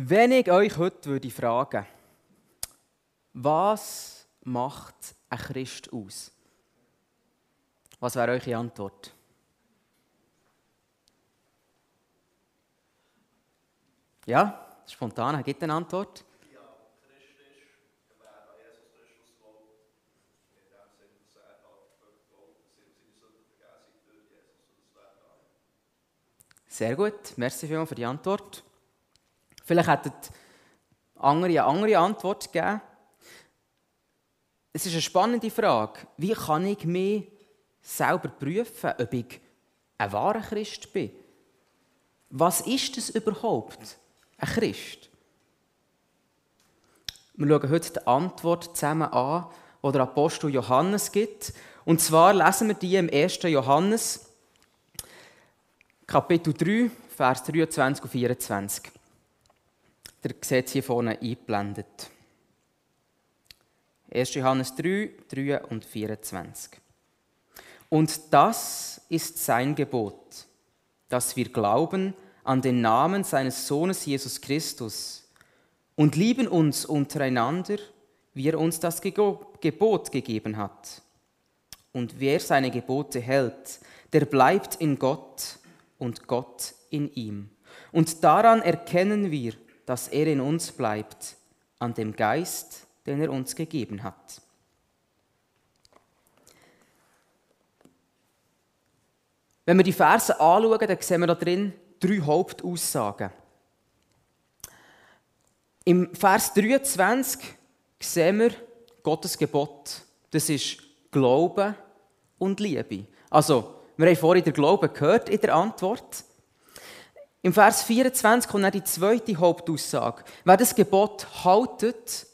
Wenn ich euch heute würde fragen, was macht ein Christ aus? Was wäre eure Antwort? Ja, spontan, gibt eine Antwort? Ja, Christ ist, wer an Jesus Christus glaubt, in dem Sinne, dass er halt glaubt, dass ihm seine Sünden vergeben sind durch Jesus und das wäre. Sehr gut, merci vielmals für die Antwort. Vielleicht hätten andere eine andere Antwort gegeben. Es ist eine spannende Frage. Wie kann ich mich selber prüfen, ob ich ein wahrer Christ bin? Was ist es überhaupt, ein Christ? Wir schauen heute die Antwort zusammen an, die der Apostel Johannes gibt. Und zwar lesen wir die im 1. Johannes, Kapitel 3, Vers 23 und 24. Der sieht hier vorne eingeblendet. 1. Johannes 3, 3 und 24. Und das ist sein Gebot, dass wir glauben an den Namen seines Sohnes Jesus Christus und lieben uns untereinander, wie er uns das Gebot gegeben hat. Und wer seine Gebote hält, der bleibt in Gott und Gott in ihm. Und daran erkennen wir, dass er in uns bleibt, an dem Geist, den er uns gegeben hat. Wenn wir die Verse anschauen, dann sehen wir da drin drei Hauptaussagen. Im Vers 23 sehen wir Gottes Gebot. Das ist Glaube und Liebe. Also, wir haben vorhin den Glauben gehört in der Antwort. Im Vers 24 kommt dann die zweite Hauptaussage. Wer das Gebot haltet,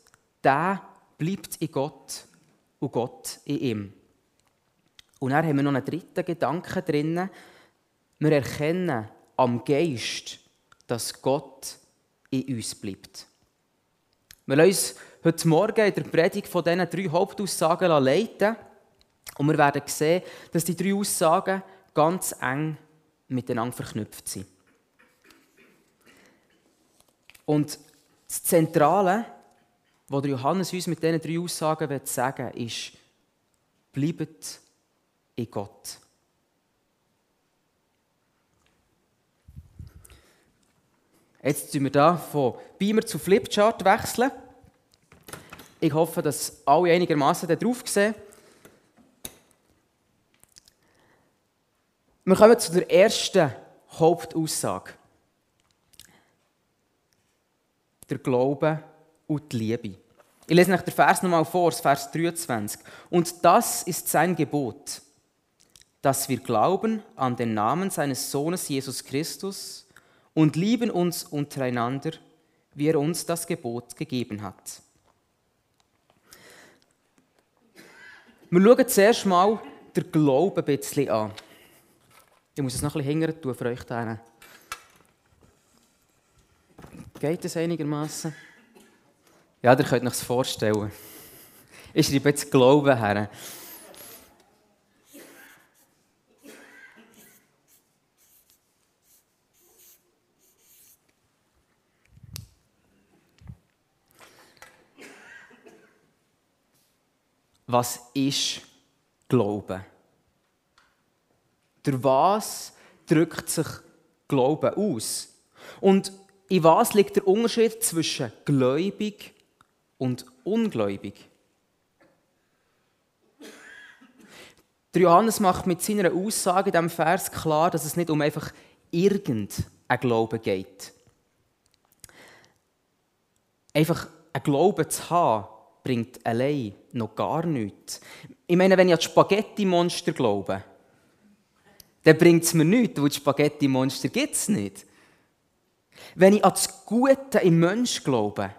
der bleibt in Gott und Gott in ihm. Und dann haben wir noch einen dritten Gedanken drin. Wir erkennen am Geist, dass Gott in uns bleibt. Wir lassen uns heute Morgen in der Predigt von diesen drei Hauptaussagen leiten. Und wir werden sehen, dass die drei Aussagen ganz eng miteinander verknüpft sind. Und das Zentrale, was Johannes uns mit diesen drei Aussagen sagen will, ist, bleibt in Gott. Jetzt wechseln wir hier von Beamer zu Flipchart wechseln. Ich hoffe, dass alle einigermaßen drauf sehen. Wir kommen zu der ersten Hauptaussage. Der Glaube und die Liebe. Ich lese nach der Vers nochmal vor, Vers 23. Und das ist sein Gebot, dass wir glauben an den Namen seines Sohnes Jesus Christus und lieben uns untereinander, wie er uns das Gebot gegeben hat. Wir schauen zuerst mal den Glauben ein bisschen an. Ich muss es noch ein bisschen hingern tun für euch da. Geht es einigermaßen? Ja, ihr könnt euch das vorstellen. Ich schreibe jetzt Glauben her. Was ist Glauben? Durch was drückt sich Glauben aus? Und in was liegt der Unterschied zwischen gläubig und ungläubig? Der Johannes macht mit seiner Aussage in diesem Vers klar, dass es nicht um einfach irgendein Glauben geht. Einfach ein Glauben zu haben, bringt allein noch gar nichts. Ich meine, wenn ich an das Spaghetti-Monster glaube, dann bringt es mir nichts, weil das Spaghetti-Monster gibt es nicht. Wenn ich an das Gute im Mensch glaube,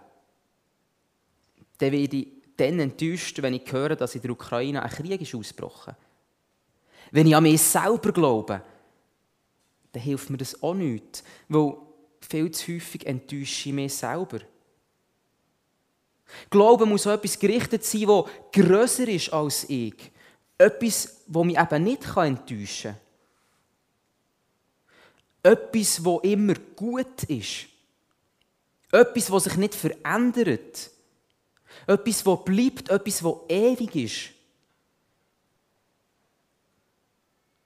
dann werde ich dann enttäuscht, wenn ich höre, dass in der Ukraine ein Krieg ist ausgebrochen Wenn ich an mich selber glaube, dann hilft mir das auch nicht, weil viel zu häufig enttäusche ich mich selber. Glauben muss auch etwas gerichtet sein, das grösser ist als ich. Etwas, das mich eben nicht enttäuschen kann etwas, wo immer gut ist. Etwas, was sich nicht verändert. Etwas, das bleibt, etwas, das ewig ist.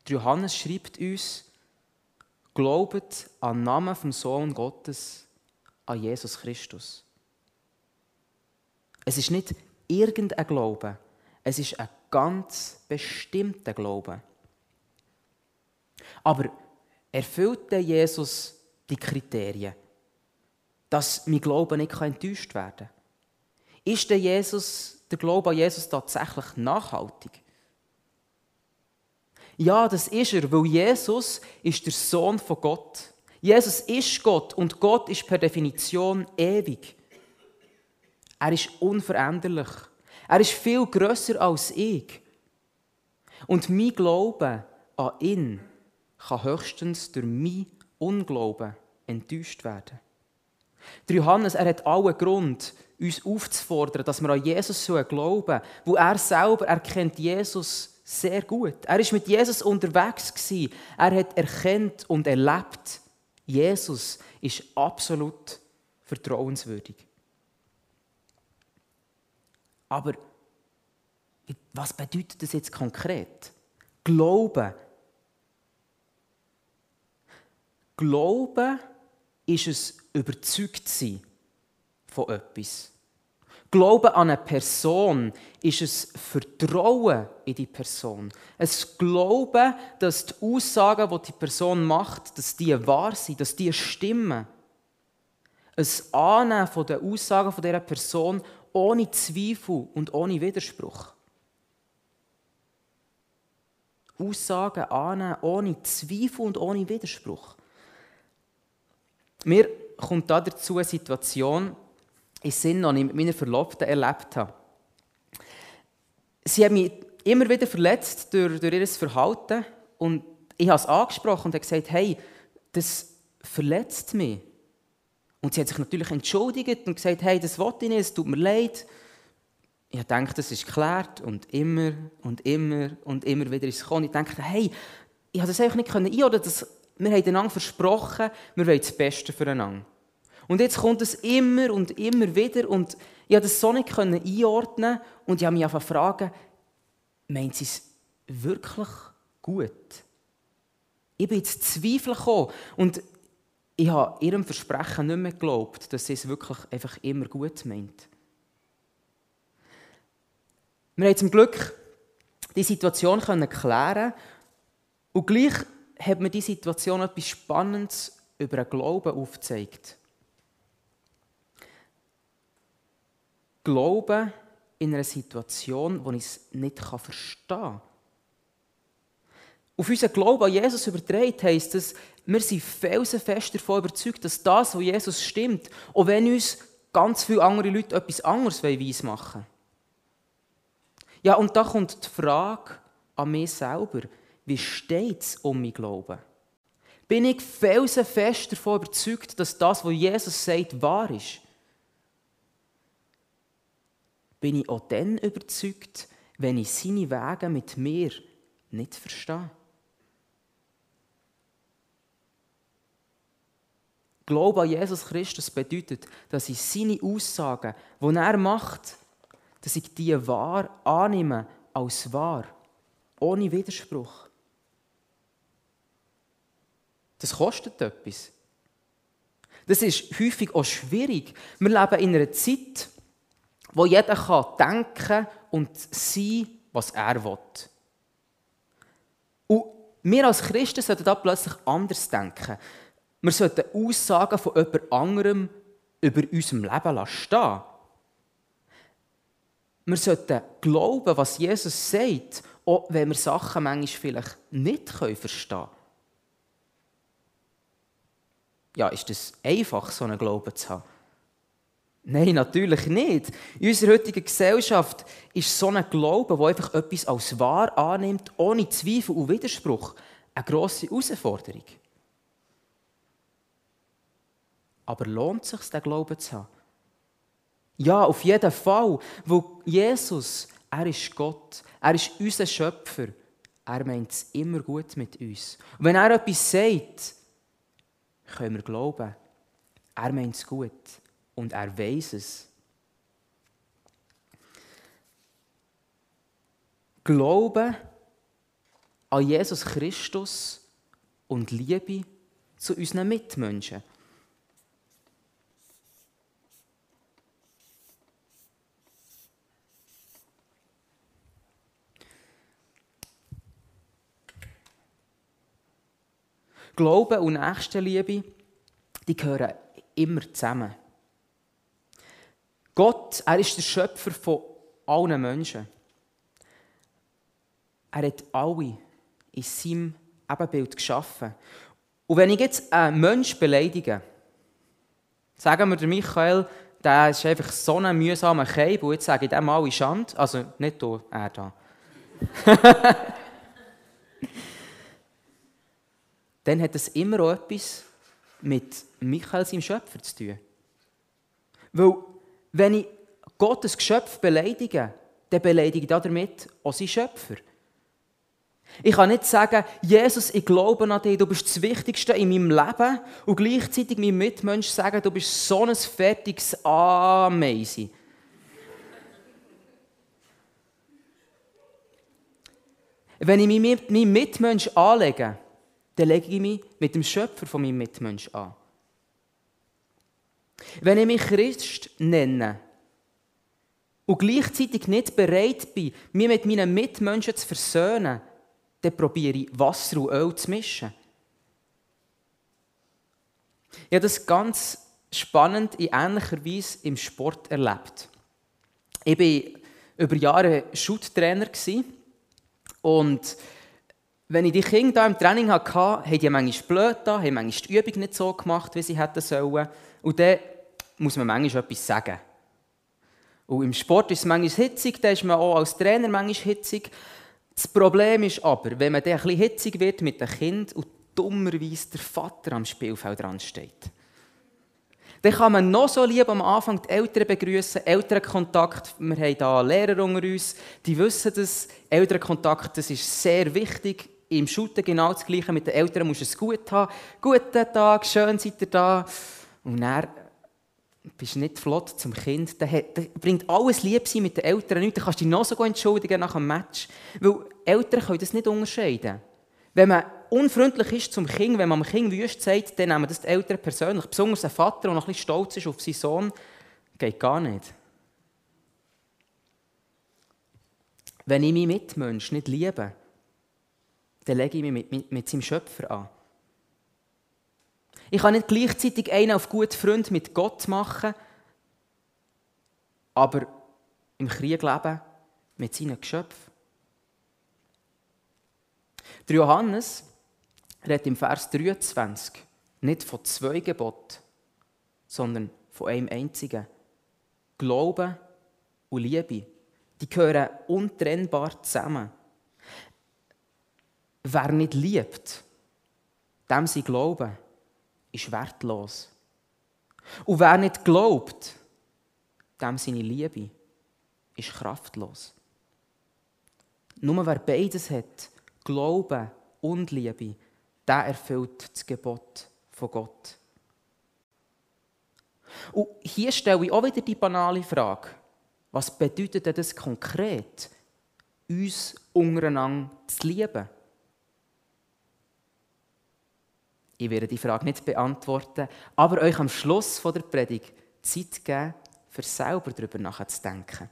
Johannes schreibt uns, glaubet an den Namen vom Sohn Gottes, an Jesus Christus. Es ist nicht irgendein Glaube, es ist ein ganz bestimmter Glaube. Aber erfüllt Jesus die Kriterien, dass mein Glaube nicht enttäuscht werden kann? Ist der, Jesus, der Glaube an Jesus tatsächlich nachhaltig? Ja, das ist er, weil Jesus ist der Sohn von Gott. Jesus ist Gott und Gott ist per Definition ewig. Er ist unveränderlich. Er ist viel größer als ich. Und mein Glaube an ihn kann höchstens durch mein Unglauben enttäuscht werden. Der Johannes, er hat allen Grund, uns aufzufordern, dass wir an Jesus glauben wo er selber erkennt Jesus sehr gut. Er ist mit Jesus unterwegs. Er hat erkennt und erlebt, Jesus ist absolut vertrauenswürdig. Aber was bedeutet das jetzt konkret? Glauben. Glauben ist es überzeugt sein von etwas. Glauben an eine Person ist es Vertrauen in die Person. Es Glauben, dass die Aussagen, die die Person macht, dass die wahr sind, dass die stimmen. Es Annehmen von den Aussagen von dieser Person ohne Zweifel und ohne Widerspruch. Aussagen annehmen ohne Zweifel und ohne Widerspruch. Mir kommt da dazu eine Situation in Sinn, die ich mit meiner Verlobten erlebt habe. Sie hat mich immer wieder verletzt durch, durch ihr Verhalten und ich habe es angesprochen und habe gesagt, hey, das verletzt mich. Und sie hat sich natürlich entschuldigt und gesagt, hey, das wollte ich nicht, es tut mir leid. Ich denke, das ist geklärt und immer und immer und immer wieder ist es gekommen. Ich dachte, hey, ich habe das einfach nicht einordnen können. Wir haben einander versprochen, wir wollen das Beste füreinander. Und jetzt kommt es immer und immer wieder und ich konnte das so nicht einordnen und ich habe mich einfach fragen, meint sie es wirklich gut? Ich bin jetzt Zweifel gekommen und ich habe ihrem Versprechen nicht mehr geglaubt, dass sie es wirklich einfach immer gut meint. Wir haben zum Glück die Situation klären und gleich hat mir die Situation etwas Spannendes über den Glauben aufgezeigt. Glauben in einer Situation, wo ich es nicht verstehen kann. Auf unseren Glauben an Jesus überträgt heisst es, wir sind felsenfest davon überzeugt, dass das, was Jesus stimmt, auch wenn uns ganz viele andere Leute etwas anderes weiss machen Ja, und da kommt die Frage an mich selber, wie steht es um mein Glauben? Bin ich felsenfest davon überzeugt, dass das, was Jesus sagt, wahr ist? Bin ich auch dann überzeugt, wenn ich seine Wege mit mir nicht verstehe? Glaube an Jesus Christus bedeutet, dass ich seine Aussagen, die er macht, dass ich die wahr annehme als wahr, ohne Widerspruch. Das kostet etwas. Das ist häufig auch schwierig. Wir leben in einer Zeit, wo jeder kann denken und sein, was er will. Und wir als Christen sollten da plötzlich anders denken. Wir sollten Aussagen von jemand anderem über unserem Leben stehen Wir sollten glauben, was Jesus sagt, auch wenn wir Sachen manchmal vielleicht nicht verstehen können. Ja, ist es einfach, so einen Glauben zu haben? Nein, natürlich nicht. In unserer heutigen Gesellschaft ist so ein Glaube, der einfach etwas als wahr annimmt, ohne Zweifel und Widerspruch, eine grosse Herausforderung. Aber lohnt es sich, den Glauben zu haben? Ja, auf jeden Fall. Wo Jesus, er ist Gott, er ist unser Schöpfer. Er meint es immer gut mit uns. Und wenn er etwas sagt, können wir glauben, er meint es gut. und er weiß es. Glaube an Jesus Christus und Liebe zu unseren Mitmenschen. Glaube und Nächstenliebe, die gehören immer zusammen. Gott, er ist der Schöpfer von allen Menschen. Er hat alle in seinem Ebenbild geschaffen. Und wenn ich jetzt einen Menschen beleidige, sagen wir Michael, der ist einfach so ein mühsamer Keib, und jetzt sage ich dem alle Schande, also nicht du, er da. dann hat das immer auch etwas mit Michael, seinem Schöpfer, zu tun. Weil, wenn ich Gottes Geschöpf beleidige, dann beleidige ich damit auch seinen Schöpfer. Ich kann nicht sagen, Jesus, ich glaube an dich, du bist das Wichtigste in meinem Leben und gleichzeitig meinem Mitmensch sagen, du bist so ein fertiges Ameisen. Wenn ich meinem Mitmensch anlege, dann lege ich mich mit dem Schöpfer von meinem Mitmensch an. Wenn ich mich Christ nenne und gleichzeitig nicht bereit bin, mich mit meinen Mitmenschen zu versöhnen, dann probiere ich Wasser und Öl zu mischen. Ich habe das ganz spannend in ähnlicher Weise im Sport erlebt. Ich war über Jahre Shoottrainer und wenn ich die Kinder hier im Training hatte, haben die manchmal blöd da, haben manchmal die Übung nicht so gemacht, wie sie hätten sollen. Und dann muss man manchmal etwas sagen. Und im Sport ist es manchmal hitzig, da ist man auch als Trainer manchmal hitzig. Das Problem ist aber, wenn man dann ein bisschen hitzig wird mit dem Kind und dummerweise der Vater am Spielfeld dran steht. Dann kann man noch so lieb am Anfang die Eltern begrüßen, Elternkontakt. Wir haben hier Lehrer unter uns, die wissen das. Elternkontakt, das ist sehr wichtig. Im Shooten genau das Gleiche. Mit den Eltern musst du es gut haben. Guten Tag, schön seid ihr da. Und dann bist nicht flott zum Kind, dann, bringt alles Liebsein mit den Eltern nichts. Dann kannst du dich noch so entschuldigen nach dem Match. Weil Eltern können das nicht unterscheiden. Wenn man unfreundlich ist zum Kind, wenn man dem Kind wüst sagt, dann nehmen das die Eltern persönlich. Besonders ein Vater, der noch ein bisschen stolz ist auf seinen Sohn, geht gar nicht. Wenn ich meinen Mitmensch nicht liebe, dann lege ich mich mit, mit, mit seinem Schöpfer an. Ich kann nicht gleichzeitig einen auf guten Freund mit Gott machen, aber im Krieg leben mit seinen Geschöpfen. Der Johannes redet im Vers 23 nicht von zwei Geboten, sondern von einem einzigen. Glaube und Liebe, die gehören untrennbar zusammen. Wer nicht liebt, dem sein Glauben ist wertlos. Und wer nicht glaubt, dem seine Liebe ist kraftlos. Nur wer beides hat, Glaube und Liebe, der erfüllt das Gebot von Gott. Und hier stelle ich auch wieder die banale Frage, was bedeutet denn das konkret, uns untereinander zu lieben? Ich werde die Frage nicht beantworten, aber euch am Schluss der Predigt Zeit geben, für selber darüber nachzudenken.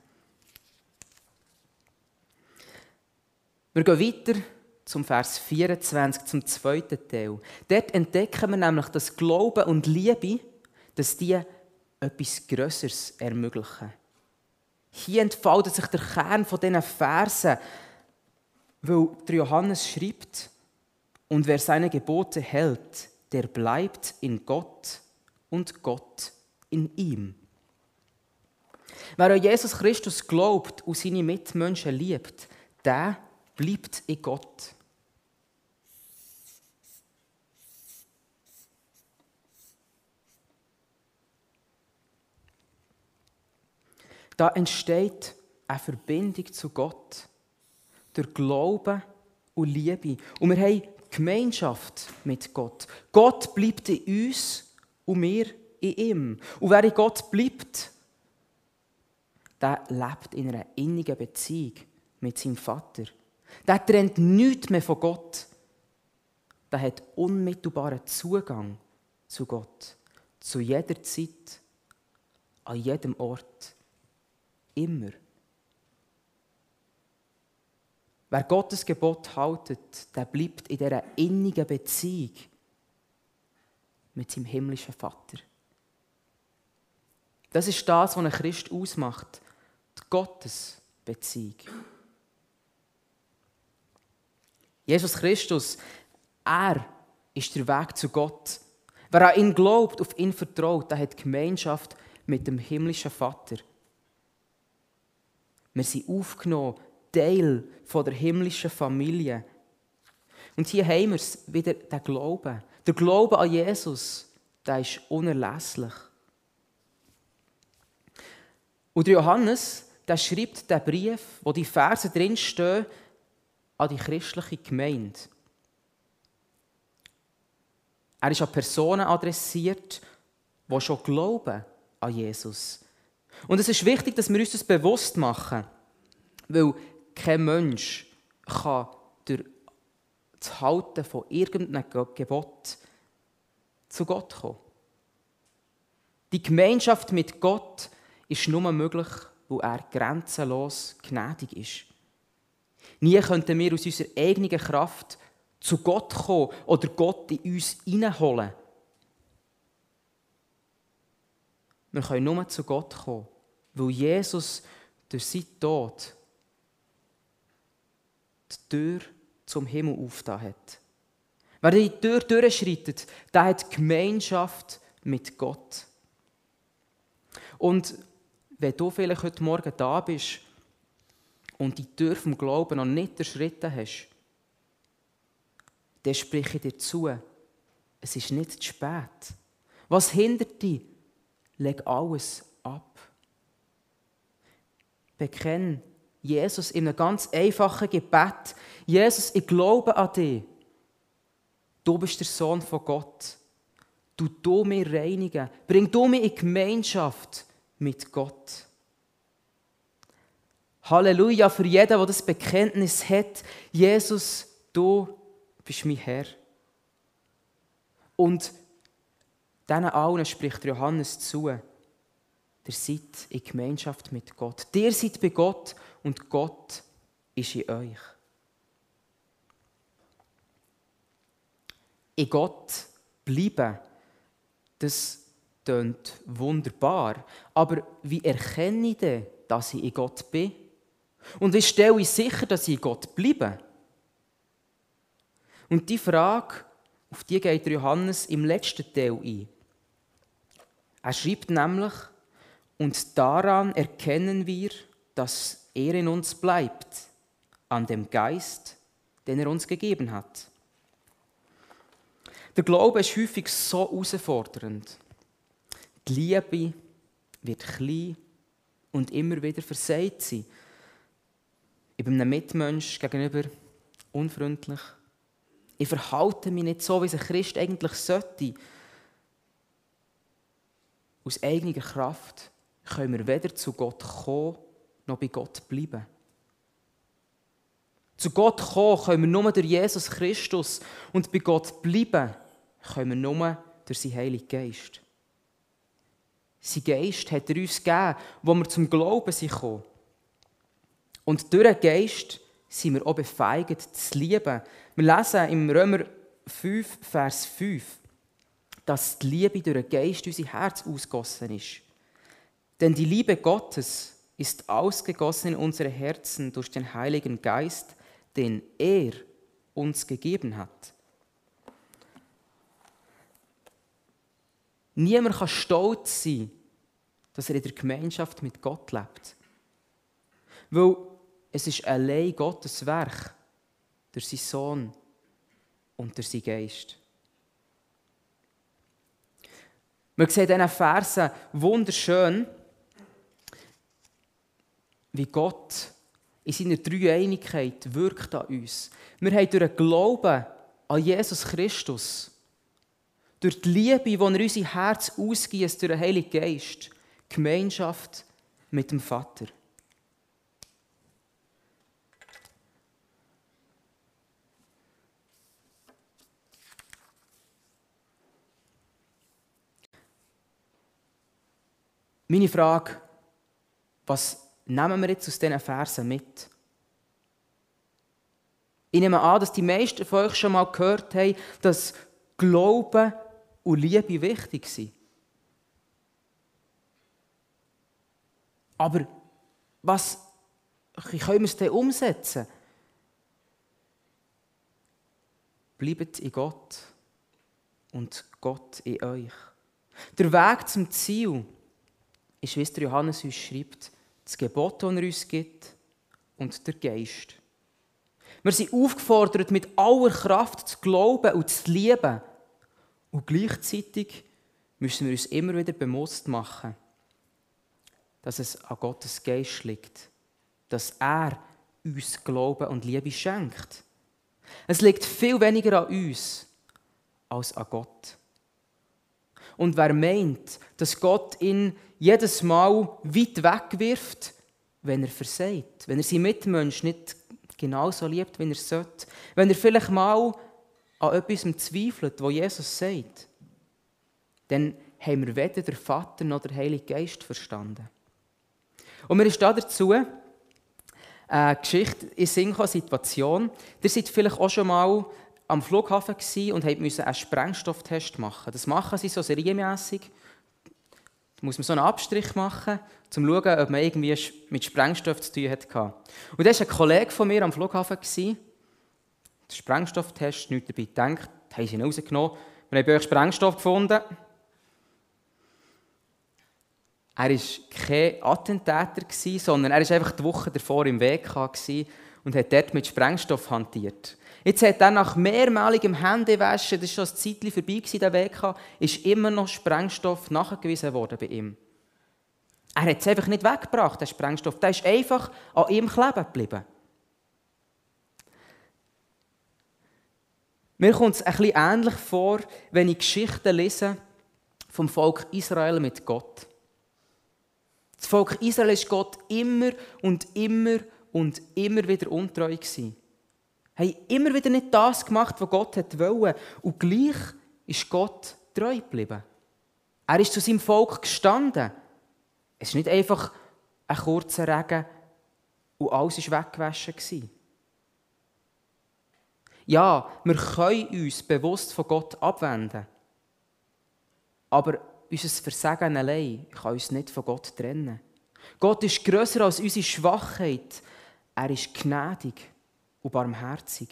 Wir gehen weiter zum Vers 24, zum zweiten Teil. Dort entdecken wir nämlich, dass Glaube und Liebe, dass die etwas Größeres ermöglichen. Hier entfaltet sich der Kern von diesen Versen, weil Johannes schreibt, und wer seine Gebote hält, der bleibt in Gott und Gott in ihm. Wer an Jesus Christus glaubt und seine Mitmenschen liebt, der bleibt in Gott. Da entsteht eine Verbindung zu Gott durch Glauben und Liebe. Und wir haben Gemeinschaft mit Gott. Gott bleibt in uns und wir in ihm. Und wer in Gott bleibt, der lebt in einer innigen Beziehung mit seinem Vater. Der trennt nichts mehr von Gott. Der hat unmittelbaren Zugang zu Gott. Zu jeder Zeit, an jedem Ort. Immer. Wer Gottes Gebot haltet, der bleibt in dieser innigen Beziehung mit seinem himmlischen Vater. Das ist das, was ein Christ ausmacht. Die Gottesbeziehung. Jesus Christus, er ist der Weg zu Gott. Wer an ihn glaubt, auf ihn vertraut, der hat Gemeinschaft mit dem himmlischen Vater. Wir sind aufgenommen Teil der himmlischen Familie. Und hier haben wir es wieder, den Glauben. Der Glaube an Jesus, der ist unerlässlich. Und Johannes, der schreibt den Brief, wo die Verse drinstehen, an die christliche Gemeinde. Er ist an Personen adressiert, die schon glauben an Jesus. Und es ist wichtig, dass wir uns das bewusst machen, weil kein Mensch kann durch das Halten von irgendeinem Gebot zu Gott kommen. Die Gemeinschaft mit Gott ist nur möglich, wo er grenzenlos gnädig ist. Nie könnten wir aus unserer eigenen Kraft zu Gott kommen oder Gott in uns hineinholen. Wir können nur zu Gott kommen, weil Jesus durch seinen Tod die Tür zum Himmel aufgetan hat. Wer die Tür durchschreitet, der hat Gemeinschaft mit Gott. Und wenn du vielleicht heute Morgen da bist und die Tür vom Glauben noch nicht erschritten hast, dann spreche ich dir zu, es ist nicht zu spät. Was hindert dich? Leg alles ab. Bekenn Jesus in einem ganz einfachen Gebet. Jesus, ich glaube an dich. Du bist der Sohn von Gott. Du du mich reinigen. Bring du mich in Gemeinschaft mit Gott. Halleluja für jeden, der das Bekenntnis hat. Jesus, du bist mein Herr. Und diesen allen spricht Johannes zu. Ihr seid in Gemeinschaft mit Gott. Ihr seid bei Gott und Gott ist in euch. In Gott bleiben, das klingt wunderbar. Aber wie erkenne ich denn, dass ich in Gott bin? Und wie stelle ich sicher, dass ich in Gott bleibe? Und die Frage, auf die geht Johannes im letzten Teil ein. Er schreibt nämlich, und daran erkennen wir, dass er in uns bleibt, an dem Geist, den er uns gegeben hat. Der Glaube ist häufig so herausfordernd. Die Liebe wird klein und immer wieder versagt sein. Ich bin einem Mitmensch gegenüber unfreundlich. Ich verhalte mich nicht so, wie ein Christ eigentlich sollte. Aus eigener Kraft können wir weder zu Gott kommen, noch bei Gott bleiben. Zu Gott kommen können wir nur durch Jesus Christus und bei Gott bleiben können wir nur durch seinen Heiligen Geist. Sein Geist hat er uns gegeben, wo wir zum Glauben sind. Und durch den Geist sind wir auch befeigt zu lieben. Wir lesen im Römer 5, Vers 5, dass die Liebe durch den Geist unser Herz ausgossen ist. Denn die Liebe Gottes ist ausgegossen in unsere Herzen durch den Heiligen Geist, den er uns gegeben hat. Niemand kann stolz sein, dass er in der Gemeinschaft mit Gott lebt. Weil es ist allein Gottes Werk durch seinen Sohn und durch seinen Geist. Man sieht in diesen Versen wunderschön, wie Gott in seiner Dreieinigkeit wirkt an uns. Wir haben durch den Glauben an Jesus Christus, durch die Liebe, die er unser Herz ausgießt, durch den Heiligen Geist, Gemeinschaft mit dem Vater. Meine Frage, was nehmen wir jetzt aus diesen Versen mit? Ich nehme an, dass die meisten von euch schon mal gehört haben, dass Glauben und Liebe wichtig sind. Aber was können wir es denn umsetzen? Bleibt in Gott und Gott in euch. Der Weg zum Ziel ist, wie es der Johannes uns schreibt, das Gebot, das er uns gibt, und der Geist. Wir sind aufgefordert, mit aller Kraft zu glauben und zu lieben. Und gleichzeitig müssen wir uns immer wieder bewusst machen, dass es an Gottes Geist liegt, dass er uns Glauben und Liebe schenkt. Es liegt viel weniger an uns als an Gott. Und wer meint, dass Gott ihn jedes Mal weit wegwirft, wenn er versagt, wenn er seinen Mitmensch nicht genauso liebt, wie er sollte, wenn er vielleicht mal an etwas zweifelt, was Jesus sagt, dann haben wir weder den Vater noch den Heiligen Geist verstanden. Und mir ist da dazu eine Geschichte in Sinn Situation. Ihr seid vielleicht auch schon mal am Flughafen und mussten einen Sprengstofftest machen. Das machen sie so serienmässig. Da muss man so einen Abstrich machen, um zu schauen, ob man irgendwie mit Sprengstoff zu tun hatte. Und da war ein Kollege von mir am Flughafen. Der Sprengstofftest, nichts dabei gedacht, haben sie ihn rausgenommen. Wir haben bei euch Sprengstoff gefunden. Er war kein Attentäter, sondern er war einfach die Woche davor im Weg und hat dort mit Sprengstoff hantiert. Jetzt hat er nach mehrmaligem Händewaschen, das war schon ein Zeitchen vorbei, der Weg, ist immer noch Sprengstoff nachgewiesen worden bei ihm. Er hat es einfach nicht weggebracht, der Sprengstoff. Der ist einfach an ihm kleben geblieben. Mir kommt es ein bisschen ähnlich vor, wenn ich Geschichten lese vom Volk Israel mit Gott. Das Volk Israel ist Gott immer und immer und immer wieder untreu gewesen haben immer wieder nicht das gemacht, was Gott wollte. Und gleich ist Gott treu geblieben. Er ist zu seinem Volk gestanden. Es ist nicht einfach ein kurzer Regen und alles war weggewaschen. Ja, wir können uns bewusst von Gott abwenden. Aber unser Versagen allein kann uns nicht von Gott trennen. Gott ist grösser als unsere Schwachheit. Er ist gnädig und barmherzig.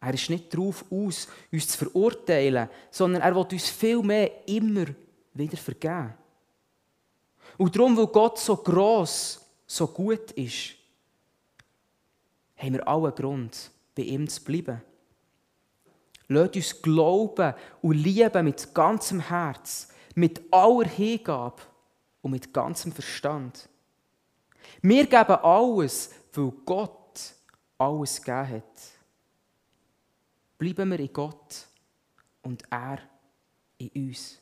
Er ist nicht darauf aus, uns zu verurteilen, sondern er will uns viel mehr immer wieder vergeben. Und darum, weil Gott so gross, so gut ist, haben wir allen Grund, bei ihm zu bleiben. Lasst uns glauben und lieben mit ganzem Herz, mit aller Hingabe und mit ganzem Verstand. Wir geben alles, weil Gott alles gegeben hat. Bleiben wir in Gott und er in uns.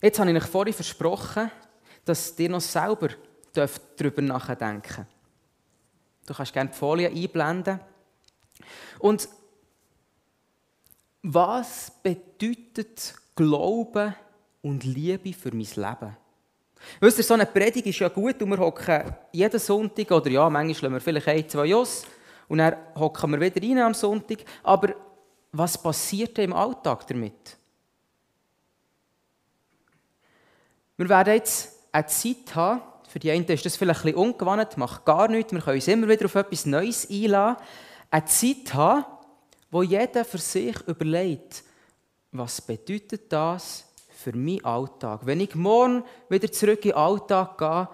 Jetzt habe ich euch vorhin versprochen, dass ihr noch selber darüber nachdenken dürft. Du kannst gerne die Folie einblenden. Und was bedeutet Glauben und Liebe für mein Leben? Wisst ihr, so eine Predigt ist ja gut und wir hocken jeden Sonntag, oder ja, manchmal schlagen wir vielleicht ein, zwei Jos und dann hocken wir wieder rein am Sonntag. Aber was passiert im Alltag damit? Wir werden jetzt eine Zeit haben, für die einen ist das vielleicht ein bisschen ungewohnt, macht gar nichts, wir können uns immer wieder auf etwas Neues einladen eine Zeit haben, wo jeder für sich überlegt, was bedeutet das für meinen Alltag? Wenn ich morgen wieder zurück in den Alltag gehe,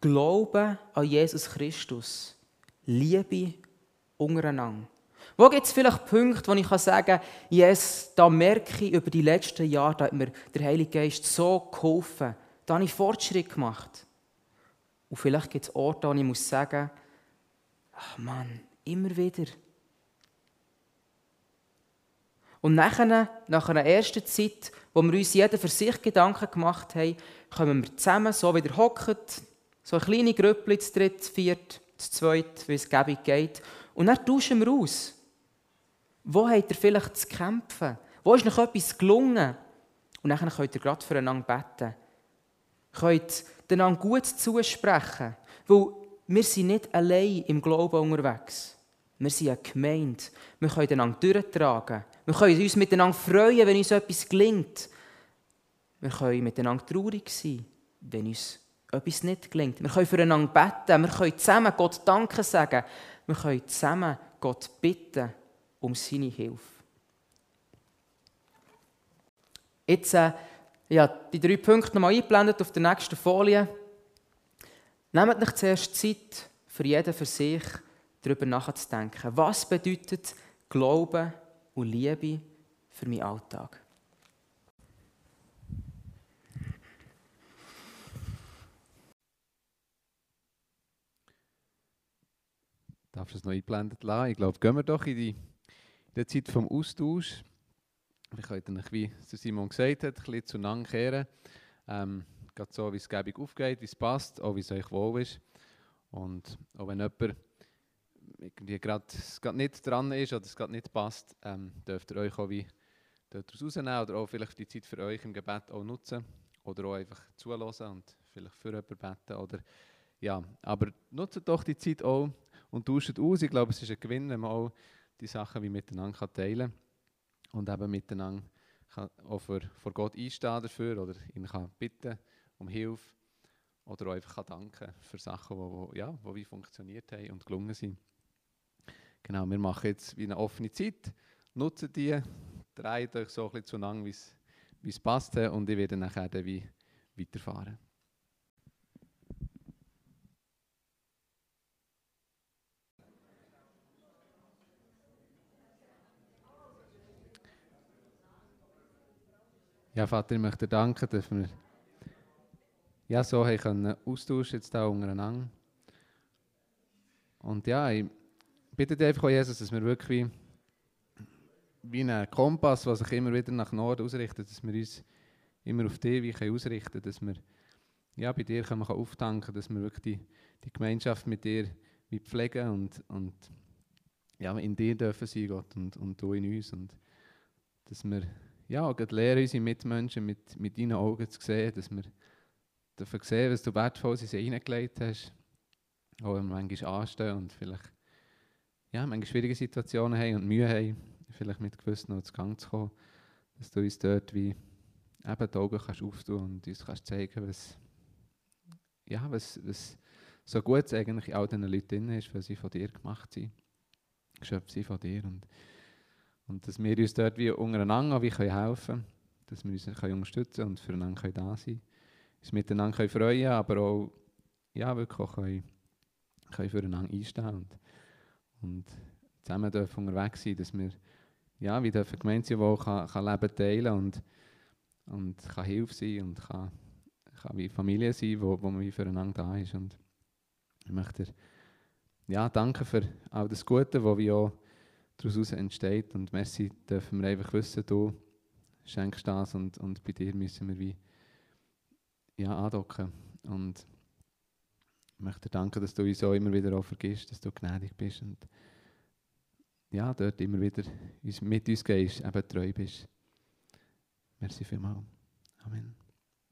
glaube an Jesus Christus, Liebe untereinander. Wo gibt es vielleicht Punkte, wo ich sagen kann, yes, da merke ich über die letzten Jahre, da hat mir der Heilige Geist so geholfen, da habe ich Fortschritt gemacht. Und vielleicht gibt es Orte, wo ich muss sagen, ach Mann, immer wieder. Und nachher, nach einer ersten Zeit, wo wir uns jeder für sich Gedanken gemacht haben, kommen wir zusammen, so wieder hocken, so eine kleine Gruppe, zu dritt, zu viert, zu zweit, wie es gäbig geht. Und dann tauschen wir aus. Wo habt ihr vielleicht zu kämpfen? Wo ist noch etwas gelungen? Und dann könnt ihr gerade füreinander beten. Könnt einander gut zusprechen. Weil wir sind nicht allein im Glauben unterwegs. Wir sind eine Gemeinde. Wir können einander durchtragen. Wir können uns miteinander freuen, wenn uns etwas gelingt. Wir können miteinander traurig sein, wenn uns etwas nicht gelingt. Wir können füreinander beten. Wir können zusammen Gott Danke sagen. Wir können zusammen Gott bitten um seine Hilfe. Jetzt äh, ja, die drei Punkte nochmal eingeblendet auf der nächsten Folie. Nehmt euch zuerst Zeit, für jeden für sich darüber nachzudenken. Was bedeutet Glauben und Liebe für meinen Alltag? Darfst du es noch eingeblendet lassen? Ich glaube, gehen wir doch in die in der Zeit vom Austausch. Wir können wie Simon gesagt hat, ein bisschen zueinander kehren. Ähm, gerade so, wie es gebig aufgeht, wie es passt, auch wie es euch wohl ist. Und auch wenn jemand gerade, nicht dran ist oder es gerade nicht passt, ähm, dürft ihr euch auch wie dort rausnehmen oder auch vielleicht die Zeit für euch im Gebet auch nutzen oder auch einfach zulassen und vielleicht für jemanden beten oder ja, aber nutzt doch die Zeit auch und tauscht aus. Ich glaube, es ist ein Gewinn, wenn man auch die Sachen wie miteinander teilen kann und eben miteinander kann auch vor Gott einstehen dafür oder ihn kann bitten um Hilfe oder auch einfach danken für Sachen, die wo, ja, wo wie funktioniert haben und gelungen sind. Genau, wir machen jetzt wie eine offene Zeit, nutzen die, dreht euch so ein bisschen zueinander, wie es passt und ich werde nachher dann wie weiterfahren. Ja, Vater, ich möchte dir danken, dass wir ja, so haben können austauschen jetzt da untereinander. Und ja, ich bitte dich einfach, Jesus, dass wir wirklich wie, ein Kompass, der sich immer wieder nach Norden ausrichtet, dass wir uns immer auf dich wie ausrichten dass wir ja, bei dir können wir auftanken dass wir wirklich die, die Gemeinschaft mit dir wie pflegen und, und ja, in dir dürfen sein, Gott, und, und du in uns. Und dass wir ja, lernen unsere Mitmenschen mit, mit deinen Augen zu sehen, dass wir dürfen sehen, was du wertvolles in sie hineingelegt hast. Auch wenn wir manchmal anstehen und vielleicht ja, manchmal schwierige Situationen haben und Mühe haben, vielleicht mit gewissen noch zu Gang zu kommen, dass du uns dort wie eben die Augen kannst auftun und uns kannst zeigen, was, ja, was, was so gut eigentlich in all diesen Leuten drin ist, weil sie von dir gemacht sind, geschöpft sind von dir. Und und dass wir uns dort wie untereinander wie können helfen können, dass wir uns können unterstützen und füreinander können da sein uns miteinander können freuen aber auch ja, wirklich auch können, können füreinander einstehen und, und zusammen dürfen unterwegs sein, dass wir ja, wie dürfen Gemeinde kann, kann Leben teilen und, und kann Hilfe sein und kann, kann wie Familie sein, wo, wo man wie füreinander da ist. Und ich möchte dir ja, danken für all das Gute, was wir auch daraus entsteht. Und merci dürfen wir einfach wissen, du schenkst das und, und bei dir müssen wir wie ja, andocken. Und ich möchte dir danken, dass du uns auch immer wieder auch vergisst, dass du gnädig bist und ja, dort immer wieder mit uns gehst, eben treu bist. Merci vielmals. Amen.